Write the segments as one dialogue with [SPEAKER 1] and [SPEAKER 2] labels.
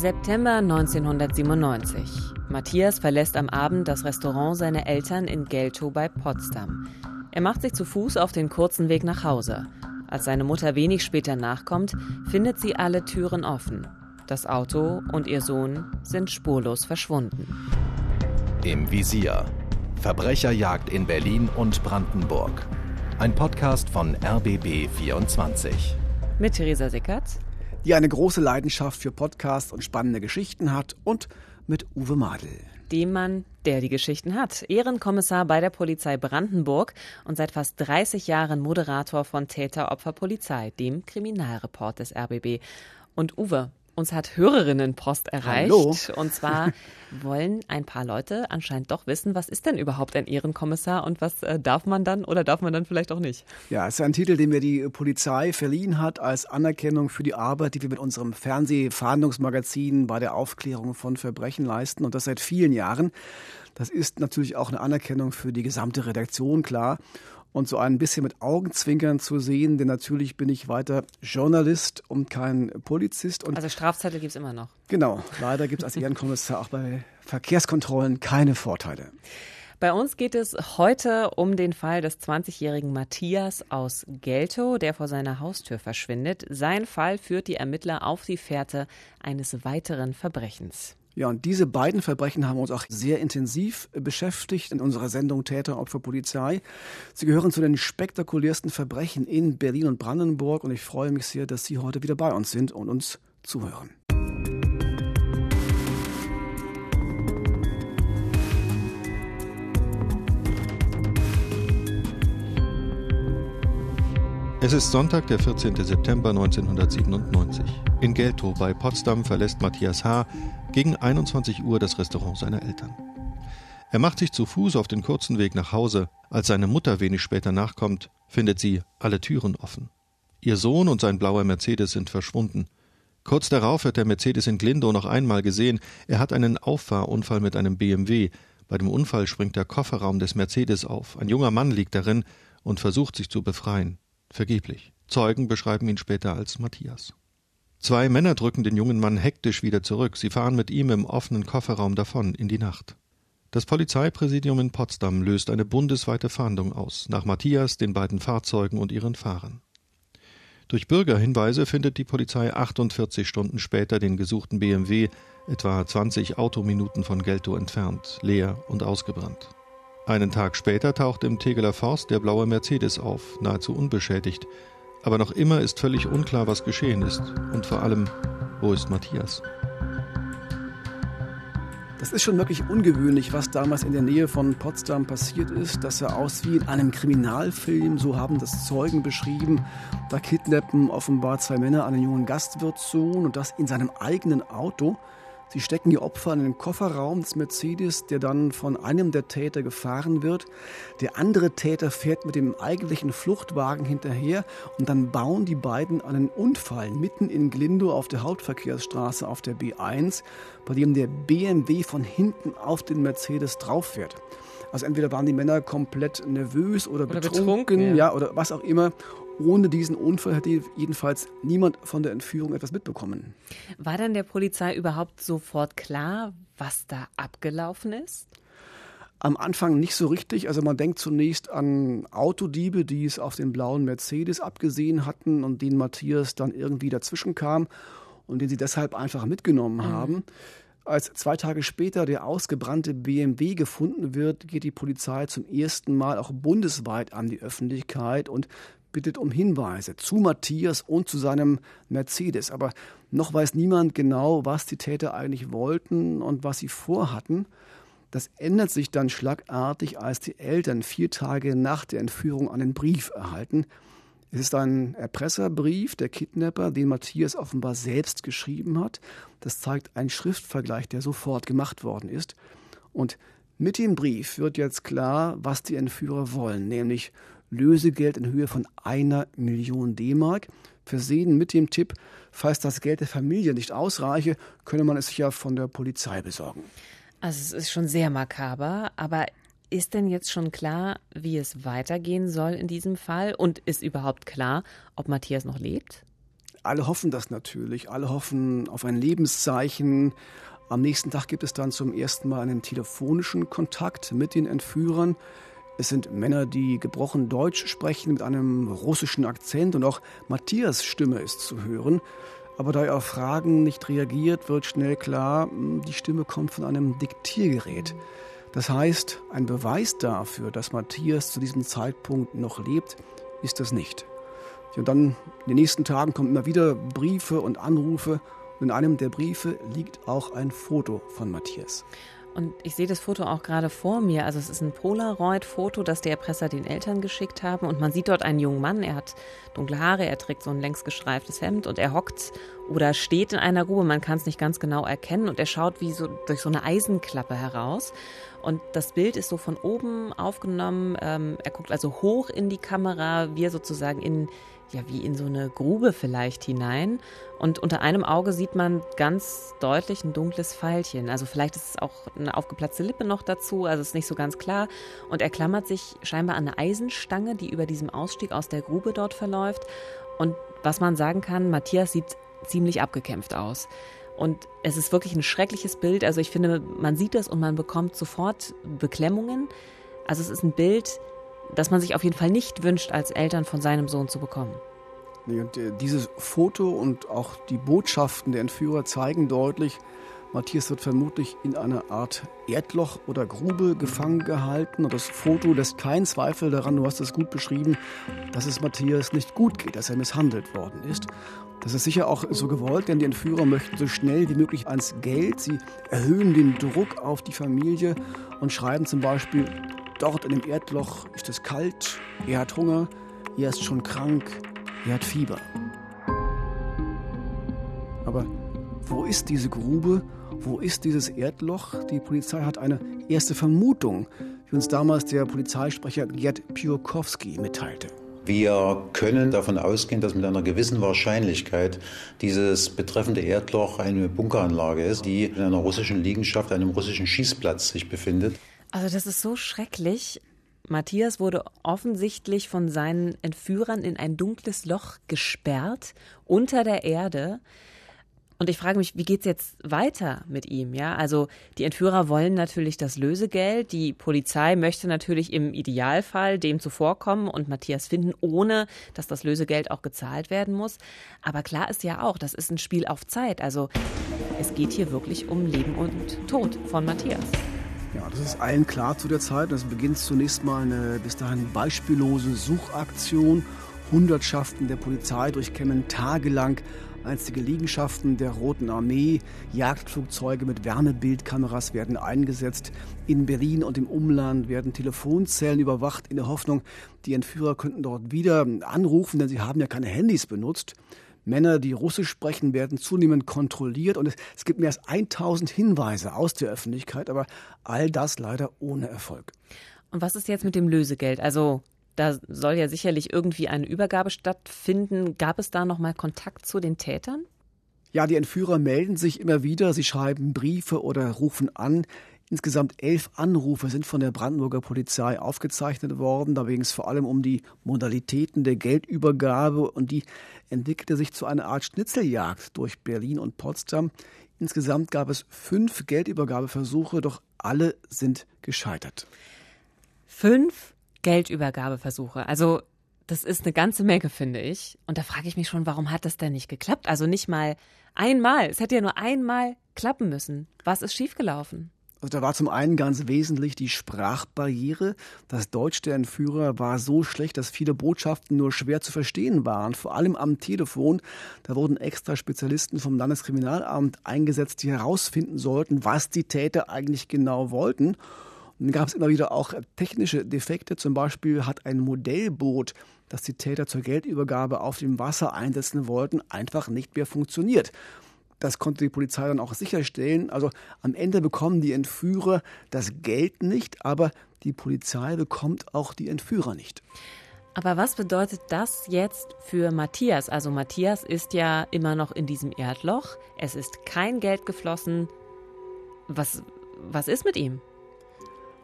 [SPEAKER 1] September 1997. Matthias verlässt am Abend das Restaurant seiner Eltern in Geltow bei Potsdam. Er macht sich zu Fuß auf den kurzen Weg nach Hause. Als seine Mutter wenig später nachkommt, findet sie alle Türen offen. Das Auto und ihr Sohn sind spurlos verschwunden.
[SPEAKER 2] Im Visier. Verbrecherjagd in Berlin und Brandenburg. Ein Podcast von RBB 24.
[SPEAKER 1] Mit Theresa Sickert,
[SPEAKER 3] die eine große Leidenschaft für Podcasts und spannende Geschichten hat, und mit Uwe Madel
[SPEAKER 1] dem Mann, der die Geschichten hat. Ehrenkommissar bei der Polizei Brandenburg und seit fast 30 Jahren Moderator von Täter Opfer Polizei, dem Kriminalreport des RBB. Und Uwe, uns hat Hörerinnenpost erreicht.
[SPEAKER 3] Hallo.
[SPEAKER 1] Und zwar wollen ein paar Leute anscheinend doch wissen, was ist denn überhaupt ein Ehrenkommissar und was äh, darf man dann oder darf man dann vielleicht auch nicht?
[SPEAKER 3] Ja, es ist ein Titel, den mir die Polizei verliehen hat als Anerkennung für die Arbeit, die wir mit unserem Fernsehfahndungsmagazin bei der Aufklärung von Verbrechen leisten und das seit vielen Jahren. Das ist natürlich auch eine Anerkennung für die gesamte Redaktion, klar und so ein bisschen mit Augenzwinkern zu sehen, denn natürlich bin ich weiter Journalist und kein Polizist. Und
[SPEAKER 1] also Strafzettel gibt es immer noch.
[SPEAKER 3] Genau, leider gibt es als Ehrenkommissar auch bei Verkehrskontrollen keine Vorteile.
[SPEAKER 1] Bei uns geht es heute um den Fall des 20-jährigen Matthias aus Geltow, der vor seiner Haustür verschwindet. Sein Fall führt die Ermittler auf die Fährte eines weiteren Verbrechens.
[SPEAKER 3] Ja, und diese beiden Verbrechen haben uns auch sehr intensiv beschäftigt in unserer Sendung Täter, Opfer, Polizei. Sie gehören zu den spektakulärsten Verbrechen in Berlin und Brandenburg und ich freue mich sehr, dass Sie heute wieder bei uns sind und uns zuhören.
[SPEAKER 4] Es ist Sonntag, der 14. September 1997. In Geltow bei Potsdam verlässt Matthias H. gegen 21 Uhr das Restaurant seiner Eltern. Er macht sich zu Fuß auf den kurzen Weg nach Hause. Als seine Mutter wenig später nachkommt, findet sie alle Türen offen. Ihr Sohn und sein blauer Mercedes sind verschwunden. Kurz darauf wird der Mercedes in Glindow noch einmal gesehen. Er hat einen Auffahrunfall mit einem BMW. Bei dem Unfall springt der Kofferraum des Mercedes auf. Ein junger Mann liegt darin und versucht sich zu befreien. Vergeblich. Zeugen beschreiben ihn später als Matthias. Zwei Männer drücken den jungen Mann hektisch wieder zurück. Sie fahren mit ihm im offenen Kofferraum davon in die Nacht. Das Polizeipräsidium in Potsdam löst eine bundesweite Fahndung aus, nach Matthias, den beiden Fahrzeugen und ihren Fahrern. Durch Bürgerhinweise findet die Polizei 48 Stunden später den gesuchten BMW, etwa 20 Autominuten von Geltow entfernt, leer und ausgebrannt. Einen Tag später taucht im Tegeler Forst der blaue Mercedes auf, nahezu unbeschädigt. Aber noch immer ist völlig unklar, was geschehen ist. Und vor allem, wo ist Matthias?
[SPEAKER 3] Das ist schon wirklich ungewöhnlich, was damals in der Nähe von Potsdam passiert ist. Das sah aus wie in einem Kriminalfilm, so haben das Zeugen beschrieben. Da kidnappen offenbar zwei Männer einen jungen Gastwirtssohn und das in seinem eigenen Auto. Sie stecken die Opfer in den Kofferraum des Mercedes, der dann von einem der Täter gefahren wird. Der andere Täter fährt mit dem eigentlichen Fluchtwagen hinterher und dann bauen die beiden einen Unfall mitten in Glindow auf der Hauptverkehrsstraße auf der B1, bei dem der BMW von hinten auf den Mercedes drauf fährt. Also entweder waren die Männer komplett nervös oder, oder betrunken, betrunken ja. ja, oder was auch immer. Ohne diesen Unfall hätte jedenfalls niemand von der Entführung etwas mitbekommen.
[SPEAKER 1] War dann der Polizei überhaupt sofort klar, was da abgelaufen ist?
[SPEAKER 3] Am Anfang nicht so richtig. Also man denkt zunächst an Autodiebe, die es auf den blauen Mercedes abgesehen hatten und den Matthias dann irgendwie dazwischen kam und den sie deshalb einfach mitgenommen mhm. haben. Als zwei Tage später der ausgebrannte BMW gefunden wird, geht die Polizei zum ersten Mal auch bundesweit an die Öffentlichkeit und bittet um Hinweise zu Matthias und zu seinem Mercedes. Aber noch weiß niemand genau, was die Täter eigentlich wollten und was sie vorhatten. Das ändert sich dann schlagartig, als die Eltern vier Tage nach der Entführung einen Brief erhalten. Es ist ein Erpresserbrief der Kidnapper, den Matthias offenbar selbst geschrieben hat. Das zeigt ein Schriftvergleich, der sofort gemacht worden ist. Und mit dem Brief wird jetzt klar, was die Entführer wollen, nämlich Lösegeld in Höhe von einer Million D-Mark, versehen mit dem Tipp, falls das Geld der Familie nicht ausreiche, könne man es sich ja von der Polizei besorgen.
[SPEAKER 1] Also es ist schon sehr makaber, aber ist denn jetzt schon klar, wie es weitergehen soll in diesem Fall? Und ist überhaupt klar, ob Matthias noch lebt?
[SPEAKER 3] alle hoffen das natürlich. Alle hoffen auf ein Lebenszeichen. Am nächsten Tag gibt es dann zum ersten Mal einen telefonischen Kontakt mit den Entführern. Es sind Männer, die gebrochen Deutsch sprechen mit einem russischen Akzent und auch Matthias Stimme ist zu hören. Aber da er auf Fragen nicht reagiert, wird schnell klar, die Stimme kommt von einem Diktiergerät. Das heißt, ein Beweis dafür, dass Matthias zu diesem Zeitpunkt noch lebt, ist das nicht. Und dann in den nächsten Tagen kommen immer wieder Briefe und Anrufe. Und in einem der Briefe liegt auch ein Foto von Matthias.
[SPEAKER 1] Und ich sehe das Foto auch gerade vor mir. Also es ist ein Polaroid-Foto, das die Erpresser den Eltern geschickt haben. Und man sieht dort einen jungen Mann. Er hat dunkle Haare, er trägt so ein längst gestreiftes Hemd und er hockt oder steht in einer Grube. Man kann es nicht ganz genau erkennen. Und er schaut wie so durch so eine Eisenklappe heraus. Und das Bild ist so von oben aufgenommen. Ähm, er guckt also hoch in die Kamera, wir sozusagen in ja wie in so eine Grube vielleicht hinein. Und unter einem Auge sieht man ganz deutlich ein dunkles Pfeilchen. Also vielleicht ist es auch eine aufgeplatzte Lippe noch dazu, also ist nicht so ganz klar. Und er klammert sich scheinbar an eine Eisenstange, die über diesem Ausstieg aus der Grube dort verläuft. Und was man sagen kann, Matthias sieht ziemlich abgekämpft aus. Und es ist wirklich ein schreckliches Bild. Also ich finde, man sieht das und man bekommt sofort Beklemmungen. Also es ist ein Bild, das man sich auf jeden Fall nicht wünscht, als Eltern von seinem Sohn zu bekommen.
[SPEAKER 3] Nee, und äh, dieses Foto und auch die Botschaften der Entführer zeigen deutlich, Matthias wird vermutlich in einer Art Erdloch oder Grube gefangen gehalten. Und das Foto lässt keinen Zweifel daran, du hast es gut beschrieben, dass es Matthias nicht gut geht, dass er misshandelt worden ist. Das ist sicher auch so gewollt, denn die Entführer möchten so schnell wie möglich ans Geld. Sie erhöhen den Druck auf die Familie und schreiben zum Beispiel, Dort in dem Erdloch ist es kalt, er hat Hunger, er ist schon krank, er hat Fieber. Aber wo ist diese Grube? Wo ist dieses Erdloch? Die Polizei hat eine erste Vermutung, wie uns damals der Polizeisprecher Gerd Piorkowski mitteilte.
[SPEAKER 5] Wir können davon ausgehen, dass mit einer gewissen Wahrscheinlichkeit dieses betreffende Erdloch eine Bunkeranlage ist, die in einer russischen Liegenschaft, einem russischen Schießplatz sich befindet.
[SPEAKER 1] Also das ist so schrecklich. Matthias wurde offensichtlich von seinen Entführern in ein dunkles Loch gesperrt unter der Erde. Und ich frage mich, wie geht's jetzt weiter mit ihm? Ja, also die Entführer wollen natürlich das Lösegeld. Die Polizei möchte natürlich im Idealfall dem zuvorkommen und Matthias finden, ohne dass das Lösegeld auch gezahlt werden muss. Aber klar ist ja auch, das ist ein Spiel auf Zeit. Also es geht hier wirklich um Leben und Tod von Matthias.
[SPEAKER 3] Ja, das ist allen klar zu der Zeit. Es beginnt zunächst mal eine bis dahin beispiellose Suchaktion. Hundertschaften der Polizei durchkämmen tagelang einstige Liegenschaften der Roten Armee. Jagdflugzeuge mit Wärmebildkameras werden eingesetzt. In Berlin und im Umland werden Telefonzellen überwacht in der Hoffnung, die Entführer könnten dort wieder anrufen, denn sie haben ja keine Handys benutzt. Männer, die Russisch sprechen, werden zunehmend kontrolliert und es, es gibt mehr als 1000 Hinweise aus der Öffentlichkeit, aber all das leider ohne Erfolg.
[SPEAKER 1] Und was ist jetzt mit dem Lösegeld? Also da soll ja sicherlich irgendwie eine Übergabe stattfinden. Gab es da noch mal Kontakt zu den Tätern?
[SPEAKER 3] Ja, die Entführer melden sich immer wieder, sie schreiben Briefe oder rufen an. Insgesamt elf Anrufe sind von der Brandenburger Polizei aufgezeichnet worden. Da ging es vor allem um die Modalitäten der Geldübergabe und die entwickelte sich zu einer Art Schnitzeljagd durch Berlin und Potsdam. Insgesamt gab es fünf Geldübergabeversuche, doch alle sind gescheitert.
[SPEAKER 1] Fünf Geldübergabeversuche. Also das ist eine ganze Menge, finde ich. Und da frage ich mich schon, warum hat das denn nicht geklappt? Also nicht mal einmal. Es hätte ja nur einmal klappen müssen. Was ist schiefgelaufen?
[SPEAKER 3] Also da war zum einen ganz wesentlich die Sprachbarriere. Das Deutsch der Entführer war so schlecht, dass viele Botschaften nur schwer zu verstehen waren, vor allem am Telefon. Da wurden extra Spezialisten vom Landeskriminalamt eingesetzt, die herausfinden sollten, was die Täter eigentlich genau wollten. Und dann gab es immer wieder auch technische Defekte. Zum Beispiel hat ein Modellboot, das die Täter zur Geldübergabe auf dem Wasser einsetzen wollten, einfach nicht mehr funktioniert. Das konnte die Polizei dann auch sicherstellen. Also am Ende bekommen die Entführer das Geld nicht, aber die Polizei bekommt auch die Entführer nicht.
[SPEAKER 1] Aber was bedeutet das jetzt für Matthias? Also Matthias ist ja immer noch in diesem Erdloch. Es ist kein Geld geflossen. Was, was ist mit ihm?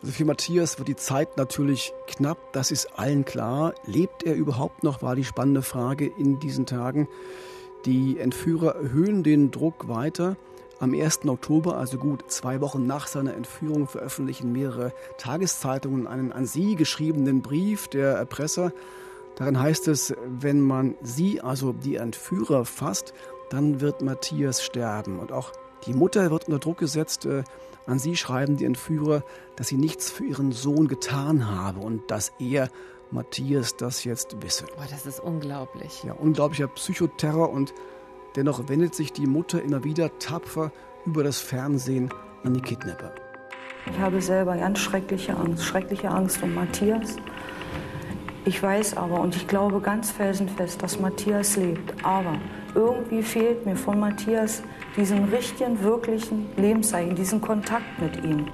[SPEAKER 3] Also für Matthias wird die Zeit natürlich knapp, das ist allen klar. Lebt er überhaupt noch, war die spannende Frage in diesen Tagen. Die Entführer erhöhen den Druck weiter. Am 1. Oktober, also gut zwei Wochen nach seiner Entführung, veröffentlichen mehrere Tageszeitungen einen an sie geschriebenen Brief der Erpresser. Darin heißt es, wenn man sie, also die Entführer, fasst, dann wird Matthias sterben. Und auch die Mutter wird unter Druck gesetzt. Äh, an sie schreiben die Entführer, dass sie nichts für ihren Sohn getan habe und dass er, Matthias, das jetzt wisse.
[SPEAKER 1] Boah, das ist unglaublich.
[SPEAKER 3] Ja, unglaublicher Psychoterror und dennoch wendet sich die Mutter immer wieder tapfer über das Fernsehen an die Kidnapper.
[SPEAKER 6] Ich habe selber ganz schreckliche Angst, schreckliche Angst um Matthias. Ich weiß aber und ich glaube ganz felsenfest, dass Matthias lebt. Aber irgendwie fehlt mir von Matthias diesen richtigen, wirklichen Lebenszeichen, diesen Kontakt mit ihm.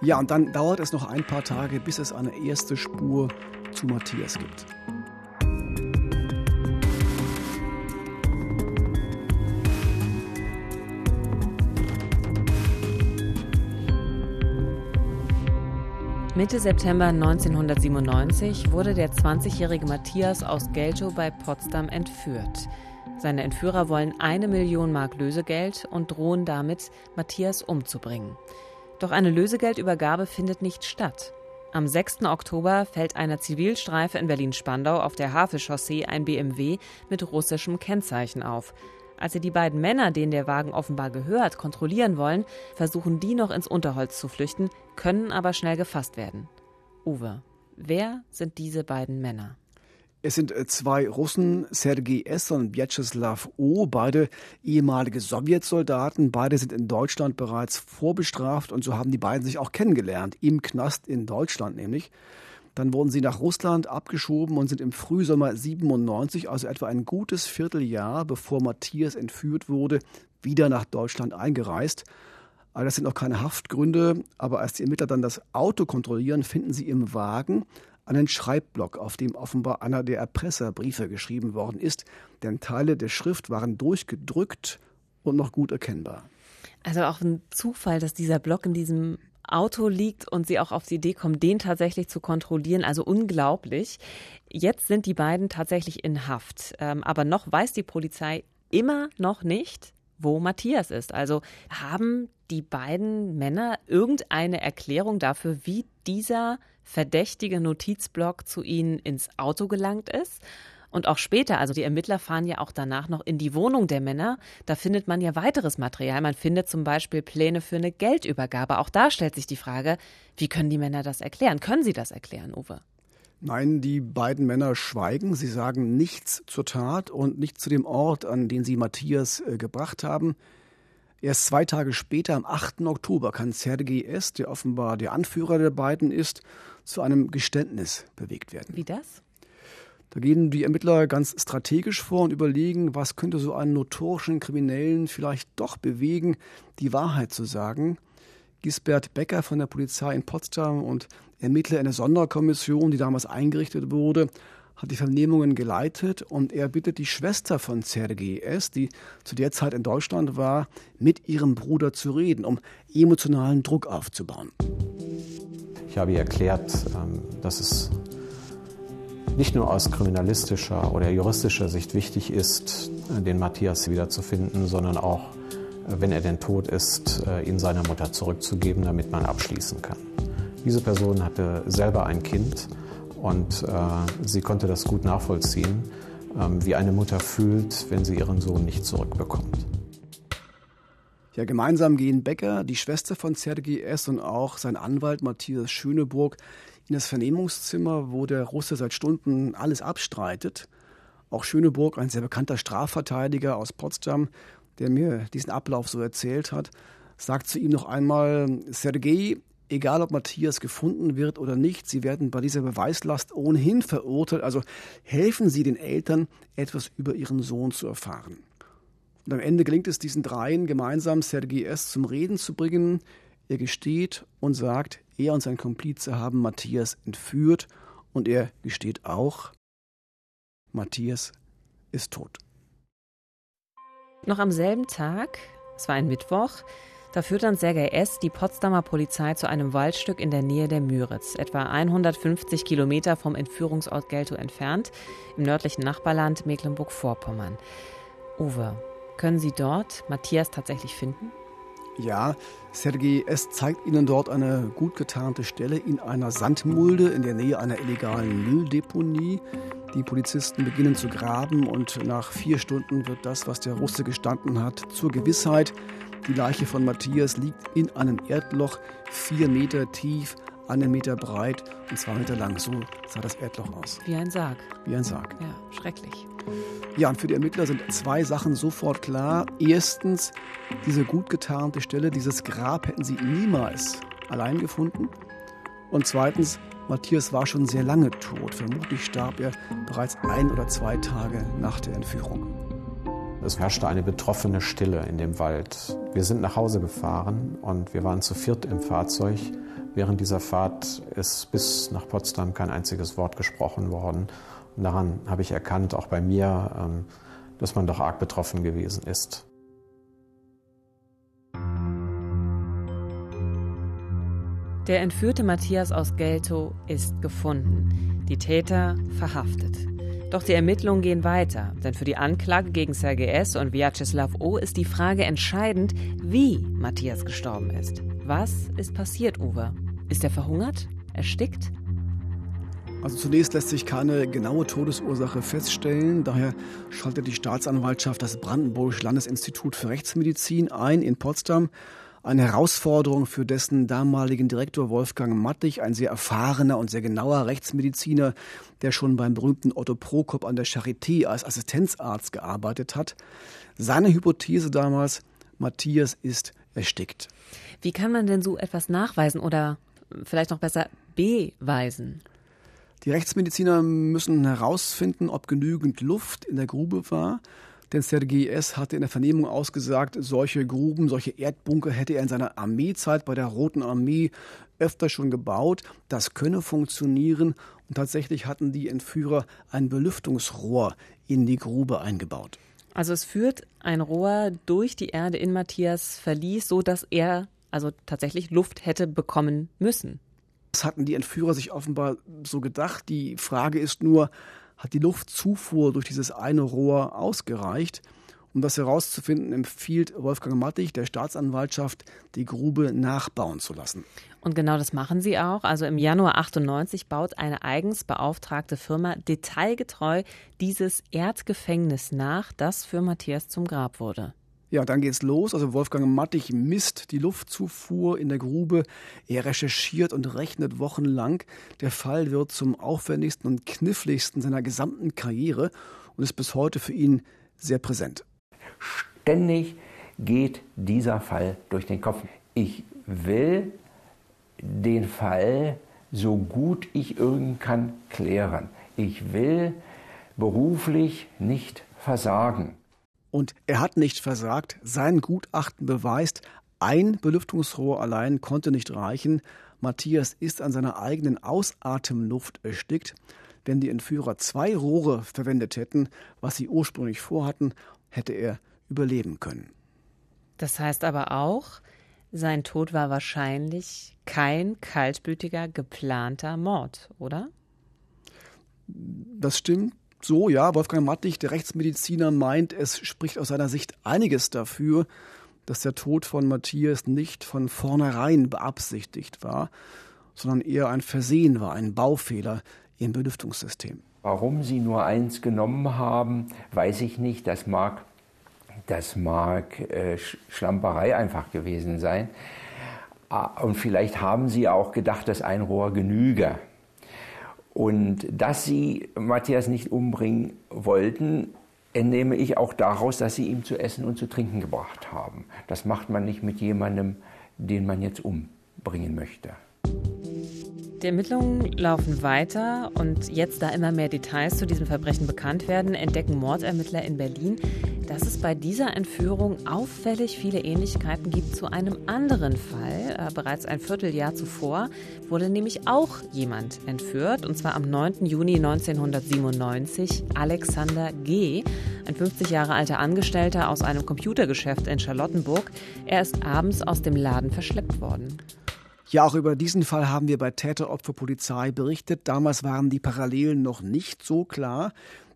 [SPEAKER 3] Ja, und dann dauert es noch ein paar Tage, bis es eine erste Spur zu Matthias gibt.
[SPEAKER 1] Mitte September 1997 wurde der 20-jährige Matthias aus Geltow bei Potsdam entführt. Seine Entführer wollen eine Million Mark Lösegeld und drohen damit, Matthias umzubringen. Doch eine Lösegeldübergabe findet nicht statt. Am 6. Oktober fällt einer Zivilstreife in Berlin-Spandau auf der Havelchaussee ein BMW mit russischem Kennzeichen auf. Als sie die beiden Männer, denen der Wagen offenbar gehört, kontrollieren wollen, versuchen die noch ins Unterholz zu flüchten, können aber schnell gefasst werden. Uwe, wer sind diese beiden Männer?
[SPEAKER 3] Es sind äh, zwei Russen, Sergei S. und Vyacheslav O., beide ehemalige Sowjetsoldaten. Beide sind in Deutschland bereits vorbestraft und so haben die beiden sich auch kennengelernt, im Knast in Deutschland nämlich. Dann wurden sie nach Russland abgeschoben und sind im Frühsommer 97, also etwa ein gutes Vierteljahr bevor Matthias entführt wurde, wieder nach Deutschland eingereist. Aber das sind noch keine Haftgründe. Aber als die Ermittler dann das Auto kontrollieren, finden sie im Wagen einen Schreibblock, auf dem offenbar einer der Erpresserbriefe geschrieben worden ist, denn Teile der Schrift waren durchgedrückt und noch gut erkennbar.
[SPEAKER 1] Also auch ein Zufall, dass dieser Block in diesem Auto liegt und sie auch auf die Idee kommen, den tatsächlich zu kontrollieren. Also unglaublich. Jetzt sind die beiden tatsächlich in Haft. Ähm, aber noch weiß die Polizei immer noch nicht, wo Matthias ist. Also haben die beiden Männer irgendeine Erklärung dafür, wie dieser verdächtige Notizblock zu ihnen ins Auto gelangt ist? Und auch später, also die Ermittler fahren ja auch danach noch in die Wohnung der Männer. Da findet man ja weiteres Material. Man findet zum Beispiel Pläne für eine Geldübergabe. Auch da stellt sich die Frage, wie können die Männer das erklären? Können sie das erklären, Uwe?
[SPEAKER 3] Nein, die beiden Männer schweigen. Sie sagen nichts zur Tat und nicht zu dem Ort, an den sie Matthias äh, gebracht haben. Erst zwei Tage später, am 8. Oktober, kann Sergei S., der offenbar der Anführer der beiden ist, zu einem Geständnis bewegt werden.
[SPEAKER 1] Wie das?
[SPEAKER 3] Da gehen die Ermittler ganz strategisch vor und überlegen, was könnte so einen notorischen Kriminellen vielleicht doch bewegen, die Wahrheit zu sagen. Gisbert Becker von der Polizei in Potsdam und Ermittler in der Sonderkommission, die damals eingerichtet wurde, hat die Vernehmungen geleitet und er bittet die Schwester von Sergei S., die zu der Zeit in Deutschland war, mit ihrem Bruder zu reden, um emotionalen Druck aufzubauen.
[SPEAKER 7] Ich habe ihr erklärt, ähm, dass es nicht nur aus kriminalistischer oder juristischer Sicht wichtig ist, den Matthias wiederzufinden, sondern auch, wenn er denn tot ist, ihn seiner Mutter zurückzugeben, damit man abschließen kann. Diese Person hatte selber ein Kind und äh, sie konnte das gut nachvollziehen, äh, wie eine Mutter fühlt, wenn sie ihren Sohn nicht zurückbekommt.
[SPEAKER 3] Ja, gemeinsam gehen Becker, die Schwester von Sergei S. und auch sein Anwalt Matthias Schöneburg in das Vernehmungszimmer, wo der Russe seit Stunden alles abstreitet. Auch Schöneburg, ein sehr bekannter Strafverteidiger aus Potsdam, der mir diesen Ablauf so erzählt hat, sagt zu ihm noch einmal, Sergei, egal ob Matthias gefunden wird oder nicht, Sie werden bei dieser Beweislast ohnehin verurteilt, also helfen Sie den Eltern, etwas über ihren Sohn zu erfahren. Und am Ende gelingt es diesen dreien gemeinsam Sergei S. zum Reden zu bringen. Er gesteht und sagt, er und sein Komplize haben Matthias entführt und er gesteht auch, Matthias ist tot.
[SPEAKER 1] Noch am selben Tag, es war ein Mittwoch, da führt dann Sergei S. die Potsdamer Polizei zu einem Waldstück in der Nähe der Müritz, etwa 150 Kilometer vom Entführungsort Geltow entfernt, im nördlichen Nachbarland Mecklenburg-Vorpommern. Uwe, können Sie dort Matthias tatsächlich finden?
[SPEAKER 3] Ja, Sergei S. zeigt Ihnen dort eine gut getarnte Stelle in einer Sandmulde in der Nähe einer illegalen Mülldeponie. Die Polizisten beginnen zu graben und nach vier Stunden wird das, was der Russe gestanden hat, zur Gewissheit. Die Leiche von Matthias liegt in einem Erdloch, vier Meter tief, einen Meter breit und zwei Meter lang. So sah das Erdloch aus.
[SPEAKER 1] Wie ein Sarg.
[SPEAKER 3] Wie ein Sarg.
[SPEAKER 1] Ja, schrecklich.
[SPEAKER 3] Ja, und für die Ermittler sind zwei Sachen sofort klar. Erstens, diese gut getarnte Stelle, dieses Grab hätten sie niemals allein gefunden. Und zweitens, Matthias war schon sehr lange tot. Vermutlich starb er bereits ein oder zwei Tage nach der Entführung.
[SPEAKER 7] Es herrschte eine betroffene Stille in dem Wald. Wir sind nach Hause gefahren und wir waren zu viert im Fahrzeug. Während dieser Fahrt ist bis nach Potsdam kein einziges Wort gesprochen worden. Und daran habe ich erkannt, auch bei mir, ähm, dass man doch arg betroffen gewesen ist.
[SPEAKER 1] Der entführte Matthias aus Geltow ist gefunden. Die Täter verhaftet. Doch die Ermittlungen gehen weiter, denn für die Anklage gegen Sergei S. und Vyacheslav O. ist die Frage entscheidend, wie Matthias gestorben ist. Was ist passiert, Uwe? Ist er verhungert? Erstickt?
[SPEAKER 3] Also zunächst lässt sich keine genaue Todesursache feststellen. Daher schaltet die Staatsanwaltschaft das Brandenburgische Landesinstitut für Rechtsmedizin ein in Potsdam. Eine Herausforderung für dessen damaligen Direktor Wolfgang Mattig, ein sehr erfahrener und sehr genauer Rechtsmediziner, der schon beim berühmten Otto Prokop an der Charité als Assistenzarzt gearbeitet hat. Seine Hypothese damals, Matthias ist erstickt.
[SPEAKER 1] Wie kann man denn so etwas nachweisen oder vielleicht noch besser beweisen?
[SPEAKER 3] Die Rechtsmediziner müssen herausfinden, ob genügend Luft in der Grube war. Denn Sergei S. hatte in der Vernehmung ausgesagt, solche Gruben, solche Erdbunker hätte er in seiner Armeezeit bei der Roten Armee öfter schon gebaut. Das könne funktionieren. Und tatsächlich hatten die Entführer ein Belüftungsrohr in die Grube eingebaut.
[SPEAKER 1] Also es führt ein Rohr durch die Erde in Matthias Verlies, so dass er also tatsächlich Luft hätte bekommen müssen.
[SPEAKER 3] Das hatten die Entführer sich offenbar so gedacht. Die Frage ist nur, hat die Luftzufuhr durch dieses eine Rohr ausgereicht? Um das herauszufinden, empfiehlt Wolfgang Mattig der Staatsanwaltschaft, die Grube nachbauen zu lassen.
[SPEAKER 1] Und genau das machen sie auch. Also im Januar 98 baut eine eigens beauftragte Firma detailgetreu dieses Erdgefängnis nach, das für Matthias zum Grab wurde.
[SPEAKER 3] Ja, dann geht's los. Also Wolfgang Mattig misst die Luftzufuhr in der Grube. Er recherchiert und rechnet wochenlang. Der Fall wird zum aufwendigsten und kniffligsten seiner gesamten Karriere und ist bis heute für ihn sehr präsent.
[SPEAKER 8] Ständig geht dieser Fall durch den Kopf. Ich will den Fall so gut ich irgend kann klären. Ich will beruflich nicht versagen.
[SPEAKER 3] Und er hat nicht versagt. Sein Gutachten beweist, ein Belüftungsrohr allein konnte nicht reichen. Matthias ist an seiner eigenen Ausatemluft erstickt. Wenn die Entführer zwei Rohre verwendet hätten, was sie ursprünglich vorhatten, hätte er überleben können.
[SPEAKER 1] Das heißt aber auch, sein Tod war wahrscheinlich kein kaltblütiger, geplanter Mord, oder?
[SPEAKER 3] Das stimmt so, ja. Wolfgang Mattig, der Rechtsmediziner, meint, es spricht aus seiner Sicht einiges dafür, dass der Tod von Matthias nicht von vornherein beabsichtigt war, sondern eher ein Versehen war, ein Baufehler im Belüftungssystem.
[SPEAKER 8] Warum sie nur eins genommen haben, weiß ich nicht. Das mag, das mag äh, Schlamperei einfach gewesen sein. Ah, und vielleicht haben sie auch gedacht, dass ein Rohr genüge. Und dass sie Matthias nicht umbringen wollten, entnehme ich auch daraus, dass sie ihm zu essen und zu trinken gebracht haben. Das macht man nicht mit jemandem, den man jetzt umbringen möchte.
[SPEAKER 1] Die Ermittlungen laufen weiter und jetzt, da immer mehr Details zu diesem Verbrechen bekannt werden, entdecken Mordermittler in Berlin, dass es bei dieser Entführung auffällig viele Ähnlichkeiten gibt zu einem anderen Fall. Äh, bereits ein Vierteljahr zuvor wurde nämlich auch jemand entführt, und zwar am 9. Juni 1997, Alexander G., ein 50 Jahre alter Angestellter aus einem Computergeschäft in Charlottenburg. Er ist abends aus dem Laden verschleppt worden.
[SPEAKER 3] Ja, auch über diesen Fall haben wir bei Täteropferpolizei berichtet. Damals waren die Parallelen noch nicht so klar.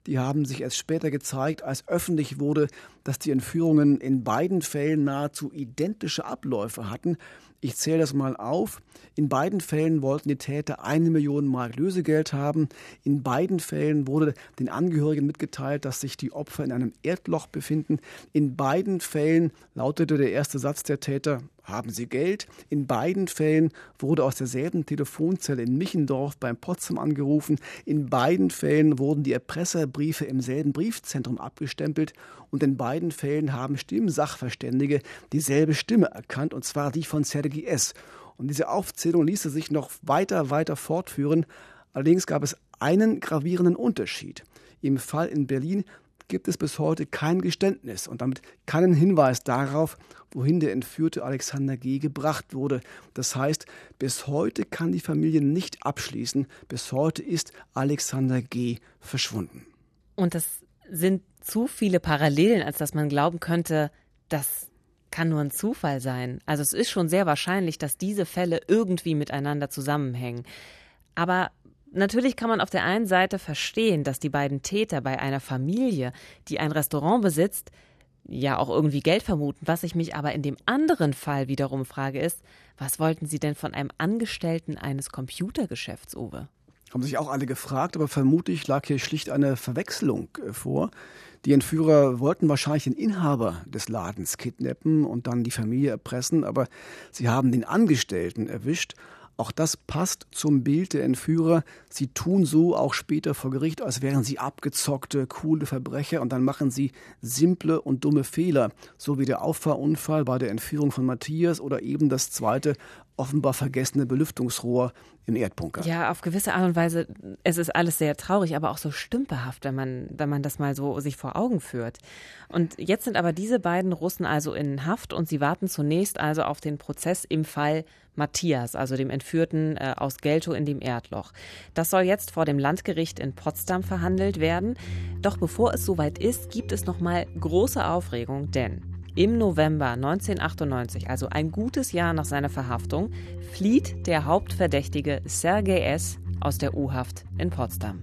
[SPEAKER 3] Die haben sich erst später gezeigt, als öffentlich wurde, dass die Entführungen in beiden Fällen nahezu identische Abläufe hatten. Ich zähle das mal auf. In beiden Fällen wollten die Täter eine Million Mark Lösegeld haben. In beiden Fällen wurde den Angehörigen mitgeteilt, dass sich die Opfer in einem Erdloch befinden. In beiden Fällen lautete der erste Satz der Täter, haben Sie Geld? In beiden Fällen wurde aus derselben Telefonzelle in Michendorf beim Potsdam angerufen. In beiden Fällen wurden die Erpresserbriefe im selben Briefzentrum abgestempelt. Und in beiden Fällen haben Stimmsachverständige dieselbe Stimme erkannt, und zwar die von Sergi S. Und diese Aufzählung ließe sich noch weiter, weiter fortführen. Allerdings gab es einen gravierenden Unterschied. Im Fall in Berlin gibt es bis heute kein Geständnis und damit keinen Hinweis darauf, wohin der entführte Alexander G. gebracht wurde. Das heißt, bis heute kann die Familie nicht abschließen, bis heute ist Alexander G. verschwunden.
[SPEAKER 1] Und das sind zu viele Parallelen, als dass man glauben könnte, das kann nur ein Zufall sein. Also es ist schon sehr wahrscheinlich, dass diese Fälle irgendwie miteinander zusammenhängen. Aber Natürlich kann man auf der einen Seite verstehen, dass die beiden Täter bei einer Familie, die ein Restaurant besitzt, ja auch irgendwie Geld vermuten. Was ich mich aber in dem anderen Fall wiederum frage, ist, was wollten Sie denn von einem Angestellten eines Computergeschäfts, Uwe?
[SPEAKER 3] Haben sich auch alle gefragt, aber vermutlich lag hier schlicht eine Verwechslung äh, vor. Die Entführer wollten wahrscheinlich den Inhaber des Ladens kidnappen und dann die Familie erpressen, aber sie haben den Angestellten erwischt auch das passt zum Bild der Entführer. Sie tun so auch später vor Gericht, als wären sie abgezockte, coole Verbrecher und dann machen sie simple und dumme Fehler, so wie der Auffahrunfall bei der Entführung von Matthias oder eben das zweite offenbar vergessene Belüftungsrohr im Erdbunker.
[SPEAKER 1] Ja, auf gewisse Art und Weise, es ist alles sehr traurig, aber auch so stümperhaft, wenn man, wenn man das mal so sich vor Augen führt. Und jetzt sind aber diese beiden Russen also in Haft und sie warten zunächst also auf den Prozess im Fall Matthias, also dem Entführten äh, aus Geltow in dem Erdloch. Das soll jetzt vor dem Landgericht in Potsdam verhandelt werden. Doch bevor es soweit ist, gibt es noch mal große Aufregung, denn im November 1998, also ein gutes Jahr nach seiner Verhaftung, flieht der Hauptverdächtige Sergei S. aus der U-Haft in Potsdam.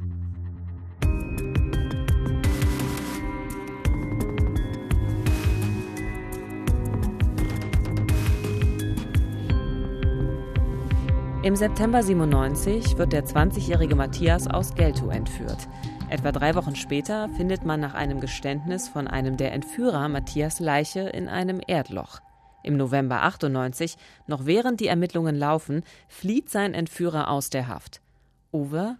[SPEAKER 1] Im September 97 wird der 20-jährige Matthias aus Geltow entführt. Etwa drei Wochen später findet man nach einem Geständnis von einem der Entführer Matthias Leiche in einem Erdloch. Im November 98, noch während die Ermittlungen laufen, flieht sein Entführer aus der Haft. Uwe,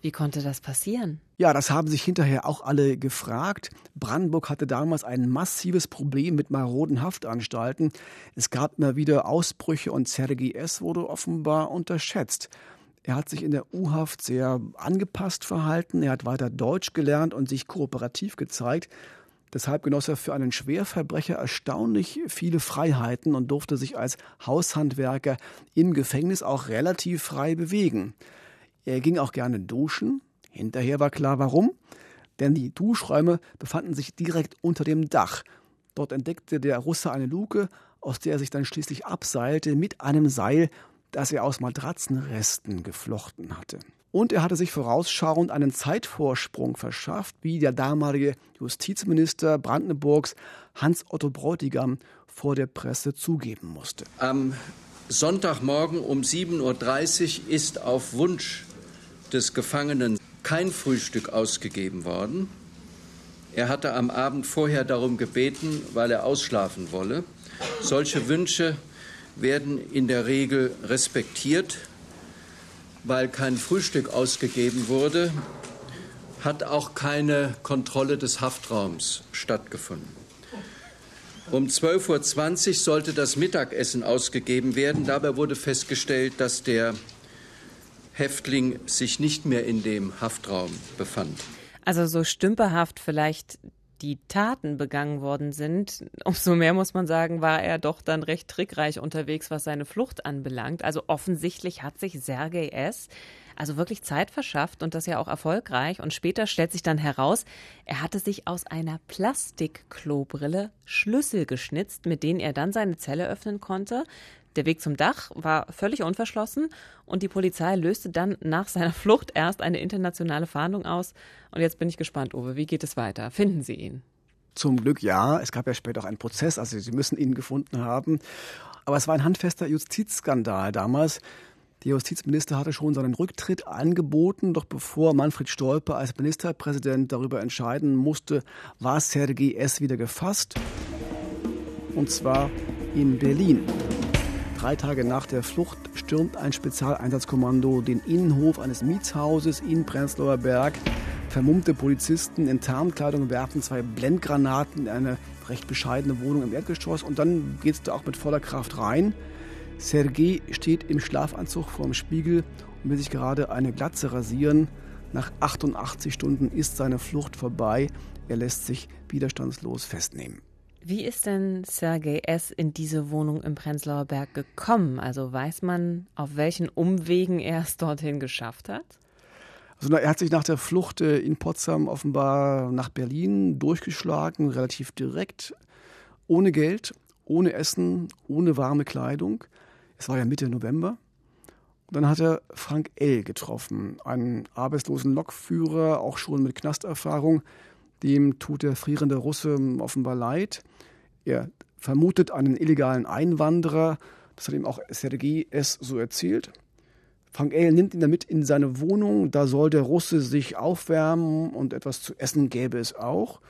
[SPEAKER 1] wie konnte das passieren?
[SPEAKER 3] Ja, das haben sich hinterher auch alle gefragt. Brandenburg hatte damals ein massives Problem mit maroden Haftanstalten. Es gab immer wieder Ausbrüche und Sergei S. wurde offenbar unterschätzt. Er hat sich in der U-Haft sehr angepasst verhalten. Er hat weiter Deutsch gelernt und sich kooperativ gezeigt. Deshalb genoss er für einen Schwerverbrecher erstaunlich viele Freiheiten und durfte sich als Haushandwerker im Gefängnis auch relativ frei bewegen. Er ging auch gerne duschen. Hinterher war klar, warum. Denn die Duschräume befanden sich direkt unter dem Dach. Dort entdeckte der Russe eine Luke, aus der er sich dann schließlich abseilte mit einem Seil, das er aus Matratzenresten geflochten hatte. Und er hatte sich vorausschauend einen Zeitvorsprung verschafft, wie der damalige Justizminister Brandenburgs Hans Otto Bräutigam vor der Presse zugeben musste.
[SPEAKER 9] Am Sonntagmorgen um 7.30 Uhr ist auf Wunsch des Gefangenen kein Frühstück ausgegeben worden. Er hatte am Abend vorher darum gebeten, weil er ausschlafen wolle. Solche Wünsche werden in der Regel respektiert. Weil kein Frühstück ausgegeben wurde, hat auch keine Kontrolle des Haftraums stattgefunden. Um 12.20 Uhr sollte das Mittagessen ausgegeben werden. Dabei wurde festgestellt, dass der Häftling sich nicht mehr in dem Haftraum befand.
[SPEAKER 1] Also so stümperhaft vielleicht die Taten begangen worden sind, umso mehr muss man sagen, war er doch dann recht trickreich unterwegs, was seine Flucht anbelangt. Also offensichtlich hat sich Sergei S. also wirklich Zeit verschafft und das ja auch erfolgreich. Und später stellt sich dann heraus, er hatte sich aus einer Plastikklobrille Schlüssel geschnitzt, mit denen er dann seine Zelle öffnen konnte. Der Weg zum Dach war völlig unverschlossen und die Polizei löste dann nach seiner Flucht erst eine internationale Fahndung aus. Und jetzt bin ich gespannt, Uwe, wie geht es weiter? Finden Sie ihn?
[SPEAKER 3] Zum Glück ja. Es gab ja später auch einen Prozess, also sie müssen ihn gefunden haben. Aber es war ein handfester Justizskandal damals. Der Justizminister hatte schon seinen Rücktritt angeboten, doch bevor Manfred Stolpe als Ministerpräsident darüber entscheiden musste, war Sergei S. wieder gefasst. Und zwar in Berlin. Drei Tage nach der Flucht stürmt ein Spezialeinsatzkommando den Innenhof eines Mietshauses in Prenzlauer Berg. Vermummte Polizisten in Tarnkleidung werfen zwei Blendgranaten in eine recht bescheidene Wohnung im Erdgeschoss und dann geht es da auch mit voller Kraft rein. Sergei steht im Schlafanzug vorm Spiegel und will sich gerade eine Glatze rasieren. Nach 88 Stunden ist seine Flucht vorbei. Er lässt sich widerstandslos festnehmen.
[SPEAKER 1] Wie ist denn Sergei S. in diese Wohnung im Prenzlauer Berg gekommen? Also weiß man, auf welchen Umwegen er es dorthin geschafft hat?
[SPEAKER 3] Also er hat sich nach der Flucht äh, in Potsdam offenbar nach Berlin durchgeschlagen, relativ direkt, ohne Geld, ohne Essen, ohne warme Kleidung. Es war ja Mitte November. Und dann hat er Frank L. getroffen, einen arbeitslosen Lokführer, auch schon mit Knasterfahrung. Dem tut der frierende Russe offenbar leid. Er vermutet einen illegalen Einwanderer. Das hat ihm auch Sergei S. so erzählt. Frank L. nimmt ihn damit in seine Wohnung. Da soll der Russe sich aufwärmen und etwas zu essen gäbe es auch.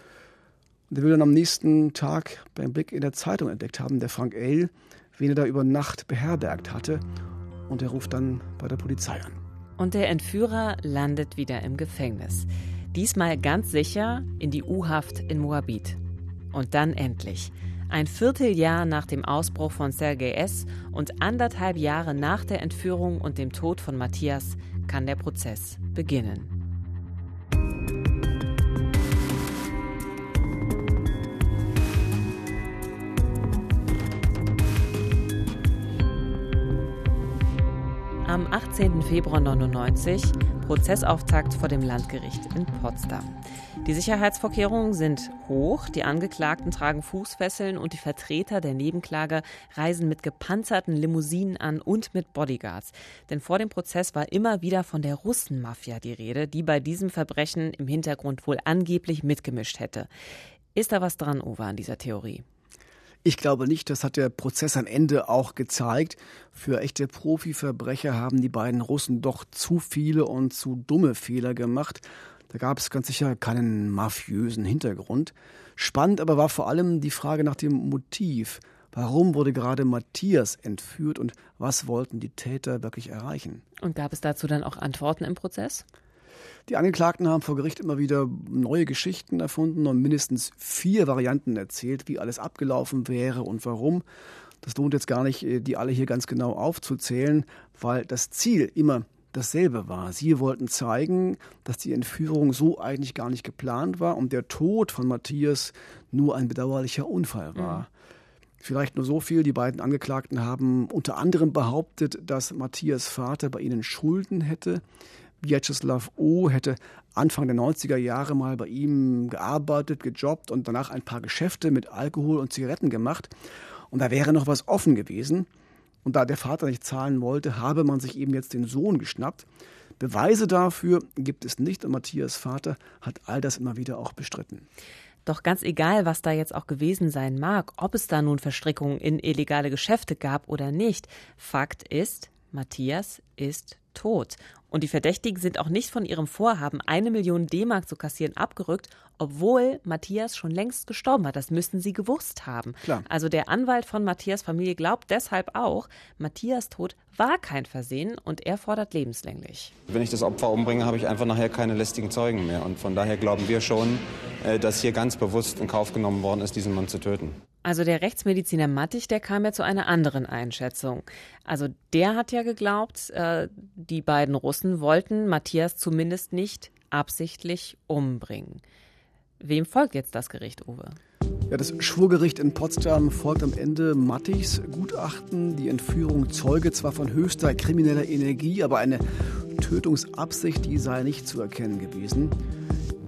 [SPEAKER 3] Und er will dann am nächsten Tag beim Blick in der Zeitung entdeckt haben, der Frank L., wen er da über Nacht beherbergt hatte. Und er ruft dann bei der Polizei an.
[SPEAKER 1] Und der Entführer landet wieder im Gefängnis. Diesmal ganz sicher in die U-Haft in Moabit. Und dann endlich. Ein Vierteljahr nach dem Ausbruch von Sergei S. und anderthalb Jahre nach der Entführung und dem Tod von Matthias kann der Prozess beginnen. Am 18. Februar 99 Prozessauftakt vor dem Landgericht in Potsdam. Die Sicherheitsvorkehrungen sind hoch, die Angeklagten tragen Fußfesseln und die Vertreter der Nebenklage reisen mit gepanzerten Limousinen an und mit Bodyguards. Denn vor dem Prozess war immer wieder von der Russenmafia die Rede, die bei diesem Verbrechen im Hintergrund wohl angeblich mitgemischt hätte. Ist da was dran, Uwe, an dieser Theorie?
[SPEAKER 3] Ich glaube nicht, das hat der Prozess am Ende auch gezeigt. Für echte Profiverbrecher haben die beiden Russen doch zu viele und zu dumme Fehler gemacht. Da gab es ganz sicher keinen mafiösen Hintergrund. Spannend aber war vor allem die Frage nach dem Motiv. Warum wurde gerade Matthias entführt und was wollten die Täter wirklich erreichen?
[SPEAKER 1] Und gab es dazu dann auch Antworten im Prozess?
[SPEAKER 3] Die Angeklagten haben vor Gericht immer wieder neue Geschichten erfunden und mindestens vier Varianten erzählt, wie alles abgelaufen wäre und warum. Das lohnt jetzt gar nicht, äh, die alle hier ganz genau aufzuzählen, weil das Ziel immer dasselbe war. Sie wollten zeigen, dass die Entführung so eigentlich gar nicht geplant war und der Tod von Matthias nur ein bedauerlicher Unfall war. Mhm. Vielleicht nur so viel, die beiden Angeklagten haben unter anderem behauptet, dass Matthias Vater bei ihnen Schulden hätte. Vyacheslav O. hätte Anfang der 90er Jahre mal bei ihm gearbeitet, gejobbt und danach ein paar Geschäfte mit Alkohol und Zigaretten gemacht. Und da wäre noch was offen gewesen. Und da der Vater nicht zahlen wollte, habe man sich eben jetzt den Sohn geschnappt. Beweise dafür gibt es nicht und Matthias Vater hat all das immer wieder auch bestritten.
[SPEAKER 1] Doch ganz egal, was da jetzt auch gewesen sein mag, ob es da nun Verstrickungen in illegale Geschäfte gab oder nicht, Fakt ist, Matthias ist tot. Und die Verdächtigen sind auch nicht von ihrem Vorhaben, eine Million D-Mark zu kassieren, abgerückt, obwohl Matthias schon längst gestorben war. Das müssten sie gewusst haben. Klar. Also der Anwalt von Matthias Familie glaubt deshalb auch, Matthias Tod war kein Versehen und er fordert lebenslänglich.
[SPEAKER 10] Wenn ich das Opfer umbringe, habe ich einfach nachher keine lästigen Zeugen mehr. Und von daher glauben wir schon, äh, dass hier ganz bewusst in Kauf genommen worden ist, diesen Mann zu töten.
[SPEAKER 1] Also der Rechtsmediziner Mattig, der kam ja zu einer anderen Einschätzung. Also der hat ja geglaubt, äh, die beiden Russen wollten Matthias zumindest nicht absichtlich umbringen. Wem folgt jetzt das Gericht, Uwe?
[SPEAKER 3] Ja, das Schwurgericht in Potsdam folgt am Ende Mattichs Gutachten. Die Entführung zeuge zwar von höchster krimineller Energie, aber eine Tötungsabsicht, die sei nicht zu erkennen gewesen.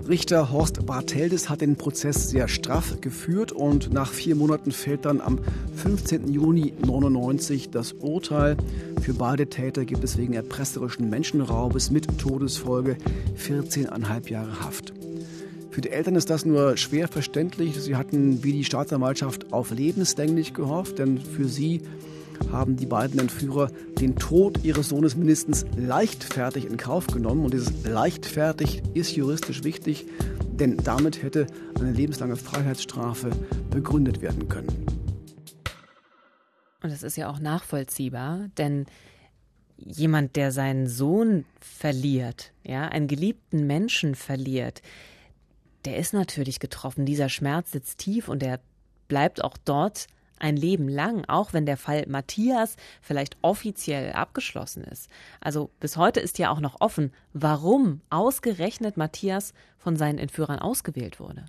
[SPEAKER 3] Richter Horst Bartheldes hat den Prozess sehr straff geführt und nach vier Monaten fällt dann am 15. Juni 99 das Urteil. Für beide Täter gibt es wegen erpresserischen Menschenraubes mit Todesfolge 14,5 Jahre Haft. Für die Eltern ist das nur schwer verständlich. Sie hatten wie die Staatsanwaltschaft auf lebenslänglich gehofft, denn für sie haben die beiden Entführer den Tod ihres Sohnes mindestens leichtfertig in Kauf genommen. Und dieses leichtfertig ist juristisch wichtig, denn damit hätte eine lebenslange Freiheitsstrafe begründet werden können.
[SPEAKER 1] Und das ist ja auch nachvollziehbar, denn jemand, der seinen Sohn verliert, ja, einen geliebten Menschen verliert, der ist natürlich getroffen. Dieser Schmerz sitzt tief und er bleibt auch dort ein Leben lang, auch wenn der Fall Matthias vielleicht offiziell abgeschlossen ist. Also bis heute ist ja auch noch offen, warum ausgerechnet Matthias von seinen Entführern ausgewählt wurde.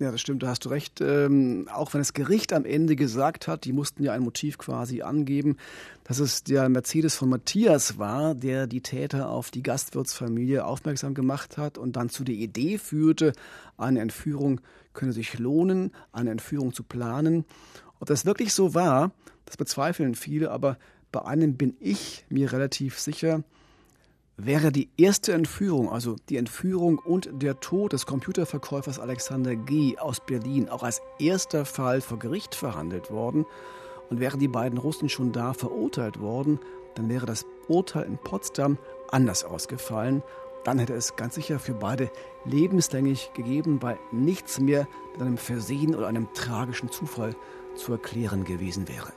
[SPEAKER 3] Ja, das stimmt, da hast du recht. Ähm, auch wenn das Gericht am Ende gesagt hat, die mussten ja ein Motiv quasi angeben, dass es der Mercedes von Matthias war, der die Täter auf die Gastwirtsfamilie aufmerksam gemacht hat und dann zu der Idee führte, eine Entführung könne sich lohnen, eine Entführung zu planen. Ob das wirklich so war, das bezweifeln viele, aber bei einem bin ich mir relativ sicher, wäre die erste Entführung, also die Entführung und der Tod des Computerverkäufers Alexander G. aus Berlin auch als erster Fall vor Gericht verhandelt worden und wären die beiden Russen schon da verurteilt worden, dann wäre das Urteil in Potsdam anders ausgefallen. Dann hätte es ganz sicher für beide lebenslänglich gegeben, weil nichts mehr mit einem Versehen oder einem tragischen Zufall zu erklären gewesen wäre.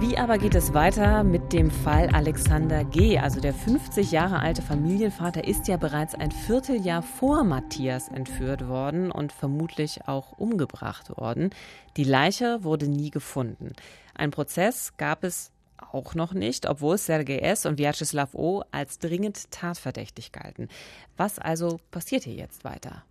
[SPEAKER 1] Wie aber geht es weiter mit dem Fall Alexander G.? Also der 50 Jahre alte Familienvater ist ja bereits ein Vierteljahr vor Matthias entführt worden und vermutlich auch umgebracht worden. Die Leiche wurde nie gefunden. Ein Prozess gab es auch noch nicht, obwohl Sergei S. und Vyacheslav O. als dringend tatverdächtig galten. Was also passiert hier jetzt weiter?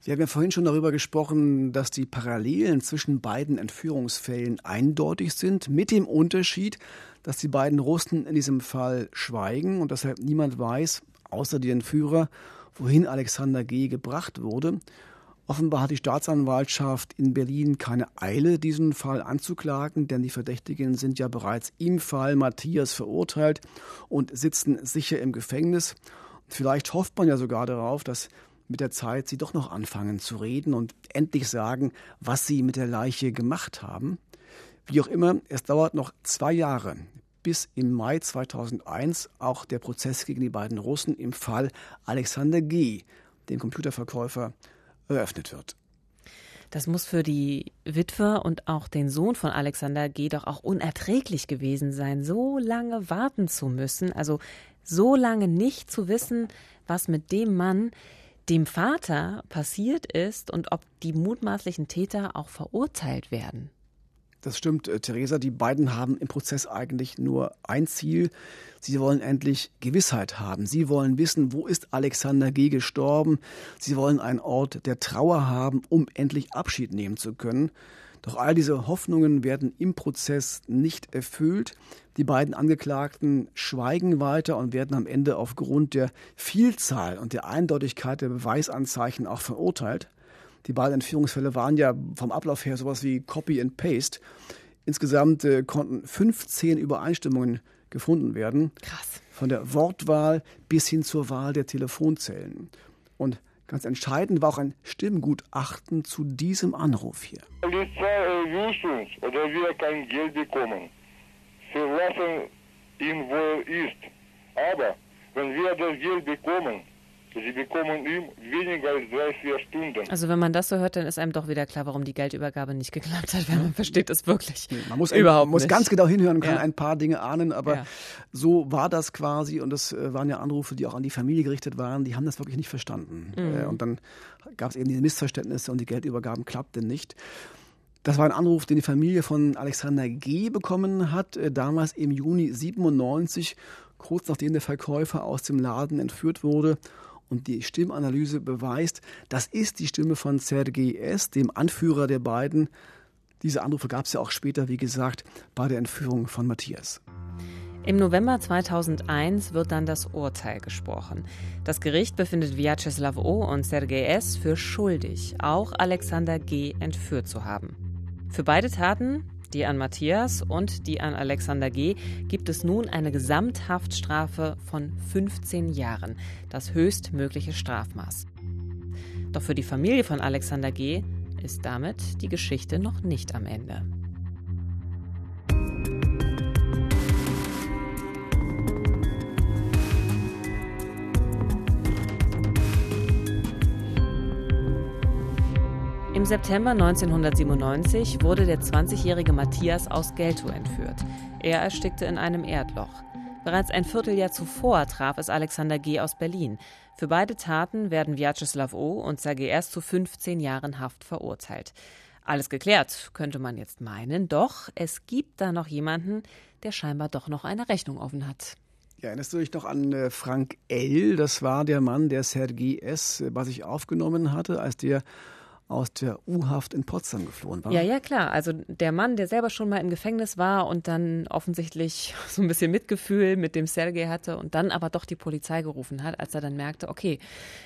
[SPEAKER 3] Sie haben ja vorhin schon darüber gesprochen, dass die Parallelen zwischen beiden Entführungsfällen eindeutig sind, mit dem Unterschied, dass die beiden Russen in diesem Fall schweigen und deshalb niemand weiß, außer die Entführer, wohin Alexander G. gebracht wurde. Offenbar hat die Staatsanwaltschaft in Berlin keine Eile, diesen Fall anzuklagen, denn die Verdächtigen sind ja bereits im Fall Matthias verurteilt und sitzen sicher im Gefängnis. Vielleicht hofft man ja sogar darauf, dass mit der Zeit sie doch noch anfangen zu reden und endlich sagen, was sie mit der Leiche gemacht haben. Wie auch immer, es dauert noch zwei Jahre, bis im Mai 2001 auch der Prozess gegen die beiden Russen im Fall Alexander G., dem Computerverkäufer, eröffnet wird.
[SPEAKER 1] Das muss für die Witwe und auch den Sohn von Alexander G. doch auch unerträglich gewesen sein, so lange warten zu müssen, also so lange nicht zu wissen, was mit dem Mann, dem Vater passiert ist und ob die mutmaßlichen Täter auch verurteilt werden.
[SPEAKER 3] Das stimmt, äh, Theresa. Die beiden haben im Prozess eigentlich nur ein Ziel. Sie wollen endlich Gewissheit haben. Sie wollen wissen, wo ist Alexander G. gestorben. Sie wollen einen Ort der Trauer haben, um endlich Abschied nehmen zu können. Doch all diese Hoffnungen werden im Prozess nicht erfüllt. Die beiden Angeklagten schweigen weiter und werden am Ende aufgrund der Vielzahl und der Eindeutigkeit der Beweisanzeichen auch verurteilt. Die beiden Entführungsfälle waren ja vom Ablauf her sowas wie Copy and Paste. Insgesamt äh, konnten 15 Übereinstimmungen gefunden werden.
[SPEAKER 1] Krass.
[SPEAKER 3] Von der Wortwahl bis hin zur Wahl der Telefonzellen. Und Ganz entscheidend war auch ein Stimmgutachten zu diesem Anruf hier.
[SPEAKER 11] Polizei erwischt uns oder wir kein Geld bekommen. Wir lassen ihn, wo er ist. Aber wenn wir das Geld bekommen, Sie bekommen ihm weniger als drei, vier Stunden.
[SPEAKER 1] Also wenn man das so hört, dann ist einem doch wieder klar, warum die Geldübergabe nicht geklappt hat, weil man versteht es wirklich.
[SPEAKER 3] Nee, man muss überhaupt muss nicht. ganz genau hinhören, kann ja. ein paar Dinge ahnen, aber ja. so war das quasi und das äh, waren ja Anrufe, die auch an die Familie gerichtet waren, die haben das wirklich nicht verstanden. Mhm. Äh, und dann gab es eben diese Missverständnisse und die Geldübergaben klappten nicht. Das war ein Anruf, den die Familie von Alexander G. bekommen hat, äh, damals im Juni 97, kurz nachdem der Verkäufer aus dem Laden entführt wurde und die Stimmanalyse beweist, das ist die Stimme von Sergei S., dem Anführer der beiden. Diese Anrufe gab es ja auch später, wie gesagt, bei der Entführung von Matthias.
[SPEAKER 1] Im November 2001 wird dann das Urteil gesprochen. Das Gericht befindet Vyacheslav O. und Sergei S. für schuldig, auch Alexander G. entführt zu haben. Für beide Taten die an Matthias und die an Alexander G. gibt es nun eine Gesamthaftstrafe von 15 Jahren, das höchstmögliche Strafmaß. Doch für die Familie von Alexander G. ist damit die Geschichte noch nicht am Ende. Im September 1997 wurde der 20-jährige Matthias aus Geltow entführt. Er erstickte in einem Erdloch. Bereits ein Vierteljahr zuvor traf es Alexander G. aus Berlin. Für beide Taten werden Vyacheslav O. und Sergei S. zu 15 Jahren Haft verurteilt. Alles geklärt, könnte man jetzt meinen. Doch es gibt da noch jemanden, der scheinbar doch noch eine Rechnung offen hat.
[SPEAKER 3] Ja, erinnerst du dich noch an äh, Frank L.? Das war der Mann, der Sergei S. bei sich aufgenommen hatte, als der aus der U-Haft in Potsdam geflohen war.
[SPEAKER 1] Ja, ja, klar. Also der Mann, der selber schon mal im Gefängnis war und dann offensichtlich so ein bisschen Mitgefühl mit dem Sergei hatte und dann aber doch die Polizei gerufen hat, als er dann merkte, okay,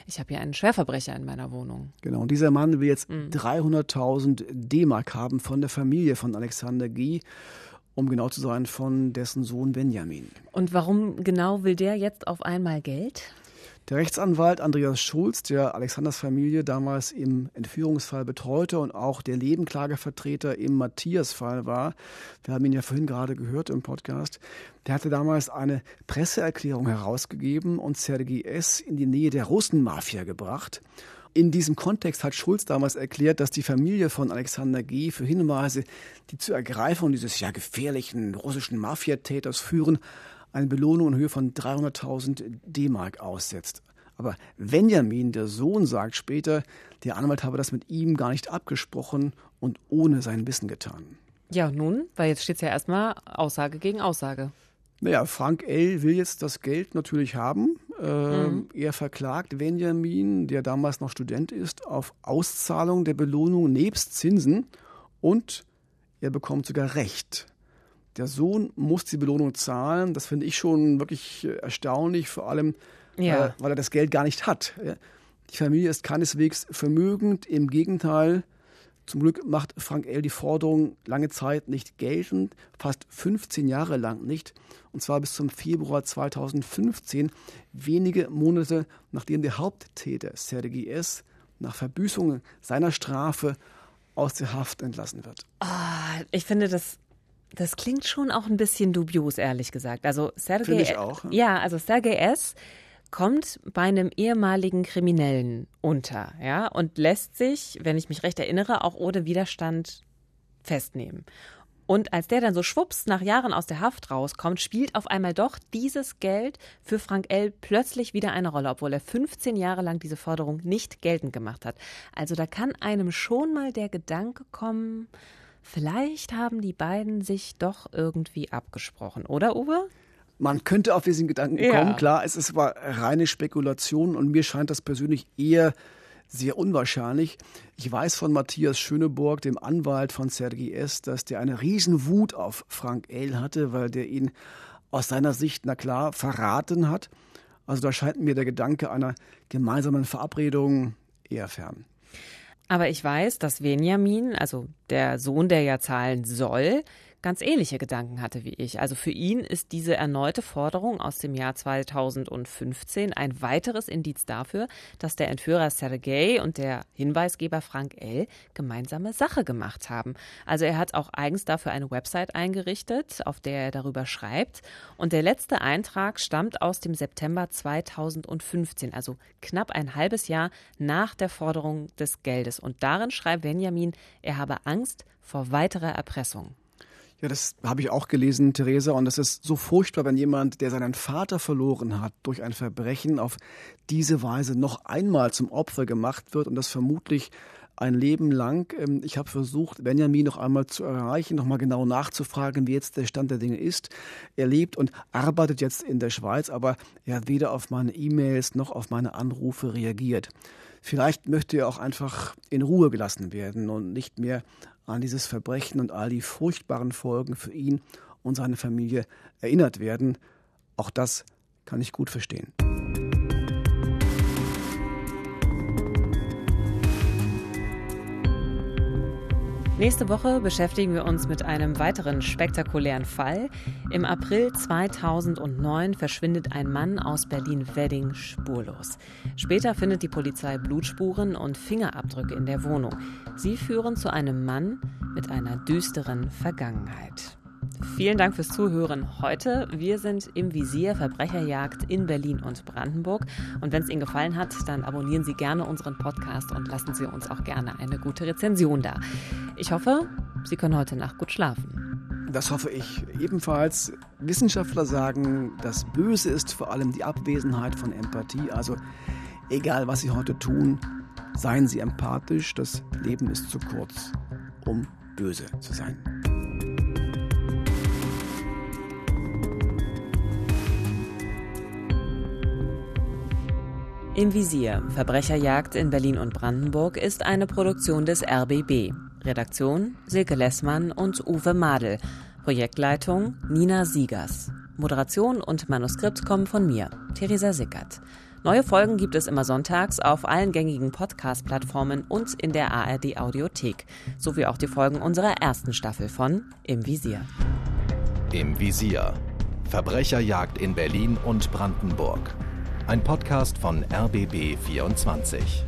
[SPEAKER 1] ich habe hier einen Schwerverbrecher in meiner Wohnung.
[SPEAKER 3] Genau, und dieser Mann will jetzt mhm. 300.000 D-Mark haben von der Familie von Alexander G., um genau zu sein, von dessen Sohn Benjamin.
[SPEAKER 1] Und warum genau will der jetzt auf einmal Geld?
[SPEAKER 3] Der Rechtsanwalt Andreas Schulz, der Alexanders Familie damals im Entführungsfall betreute und auch der Nebenklagevertreter im Matthias-Fall war, wir haben ihn ja vorhin gerade gehört im Podcast, der hatte damals eine Presseerklärung herausgegeben und Sergei S. in die Nähe der Russenmafia gebracht. In diesem Kontext hat Schulz damals erklärt, dass die Familie von Alexander G. für Hinweise, die zur Ergreifung dieses ja gefährlichen russischen Mafiatäters führen, eine Belohnung in Höhe von 300.000 D-Mark aussetzt. Aber Benjamin, der Sohn, sagt später, der Anwalt habe das mit ihm gar nicht abgesprochen und ohne sein Wissen getan.
[SPEAKER 1] Ja, nun, weil jetzt steht es ja erstmal Aussage gegen Aussage.
[SPEAKER 3] Naja, Frank L. will jetzt das Geld natürlich haben. Ähm, mhm. Er verklagt Benjamin, der damals noch Student ist, auf Auszahlung der Belohnung nebst Zinsen und er bekommt sogar Recht. Der Sohn muss die Belohnung zahlen. Das finde ich schon wirklich äh, erstaunlich, vor allem, ja. äh, weil er das Geld gar nicht hat. Die Familie ist keineswegs vermögend. Im Gegenteil, zum Glück macht Frank L. die Forderung lange Zeit nicht geltend, fast 15 Jahre lang nicht, und zwar bis zum Februar 2015, wenige Monate nachdem der Haupttäter Sergei S. nach Verbüßung seiner Strafe aus der Haft entlassen wird.
[SPEAKER 1] Oh, ich finde das das klingt schon auch ein bisschen dubios, ehrlich gesagt. Also Sergei,
[SPEAKER 3] ich auch. Ja.
[SPEAKER 1] ja, also Sergei S. kommt bei einem ehemaligen Kriminellen unter, ja, und lässt sich, wenn ich mich recht erinnere, auch ohne Widerstand festnehmen. Und als der dann so schwupps nach Jahren aus der Haft rauskommt, spielt auf einmal doch dieses Geld für Frank L. plötzlich wieder eine Rolle, obwohl er 15 Jahre lang diese Forderung nicht geltend gemacht hat. Also da kann einem schon mal der Gedanke kommen, Vielleicht haben die beiden sich doch irgendwie abgesprochen, oder Uwe?
[SPEAKER 3] Man könnte auf diesen Gedanken ja. kommen, klar, es ist aber reine Spekulation und mir scheint das persönlich eher sehr unwahrscheinlich. Ich weiß von Matthias Schöneburg, dem Anwalt von Sergei S., dass der eine Riesenwut auf Frank L. hatte, weil der ihn aus seiner Sicht, na klar, verraten hat. Also da scheint mir der Gedanke einer gemeinsamen Verabredung eher fern.
[SPEAKER 1] Aber ich weiß, dass Benjamin, also der Sohn, der ja zahlen soll, ganz ähnliche Gedanken hatte wie ich. Also für ihn ist diese erneute Forderung aus dem Jahr 2015 ein weiteres Indiz dafür, dass der Entführer Sergei und der Hinweisgeber Frank L. gemeinsame Sache gemacht haben. Also er hat auch eigens dafür eine Website eingerichtet, auf der er darüber schreibt. Und der letzte Eintrag stammt aus dem September 2015, also knapp ein halbes Jahr nach der Forderung des Geldes. Und darin schreibt Benjamin, er habe Angst vor weiterer Erpressung.
[SPEAKER 3] Ja, das habe ich auch gelesen, Theresa, und das ist so furchtbar, wenn jemand, der seinen Vater verloren hat durch ein Verbrechen, auf diese Weise noch einmal zum Opfer gemacht wird und das vermutlich ein Leben lang. Ähm, ich habe versucht, Benjamin noch einmal zu erreichen, noch mal genau nachzufragen, wie jetzt der Stand der Dinge ist. Er lebt und arbeitet jetzt in der Schweiz, aber er hat weder auf meine E-Mails noch auf meine Anrufe reagiert. Vielleicht möchte er auch einfach in Ruhe gelassen werden und nicht mehr an dieses Verbrechen und all die furchtbaren Folgen für ihn und seine Familie erinnert werden. Auch das kann ich gut verstehen.
[SPEAKER 1] Nächste Woche beschäftigen wir uns mit einem weiteren spektakulären Fall. Im April 2009 verschwindet ein Mann aus Berlin-Wedding spurlos. Später findet die Polizei Blutspuren und Fingerabdrücke in der Wohnung. Sie führen zu einem Mann mit einer düsteren Vergangenheit. Vielen Dank fürs Zuhören heute. Wir sind im Visier Verbrecherjagd in Berlin und Brandenburg. Und wenn es Ihnen gefallen hat, dann abonnieren Sie gerne unseren Podcast und lassen Sie uns auch gerne eine gute Rezension da. Ich hoffe, Sie können heute Nacht gut schlafen.
[SPEAKER 3] Das hoffe ich ebenfalls. Wissenschaftler sagen, das Böse ist vor allem die Abwesenheit von Empathie. Also egal, was Sie heute tun, seien Sie empathisch. Das Leben ist zu kurz, um böse zu sein.
[SPEAKER 1] Im Visier Verbrecherjagd in Berlin und Brandenburg ist eine Produktion des RBB. Redaktion Silke Lessmann und Uwe Madel. Projektleitung Nina Siegers. Moderation und Manuskript kommen von mir, Theresa Sickert. Neue Folgen gibt es immer sonntags auf allen gängigen Podcast-Plattformen und in der ARD Audiothek, sowie auch die Folgen unserer ersten Staffel von Im Visier.
[SPEAKER 2] Im Visier. Verbrecherjagd in Berlin und Brandenburg. Ein Podcast von RBB 24.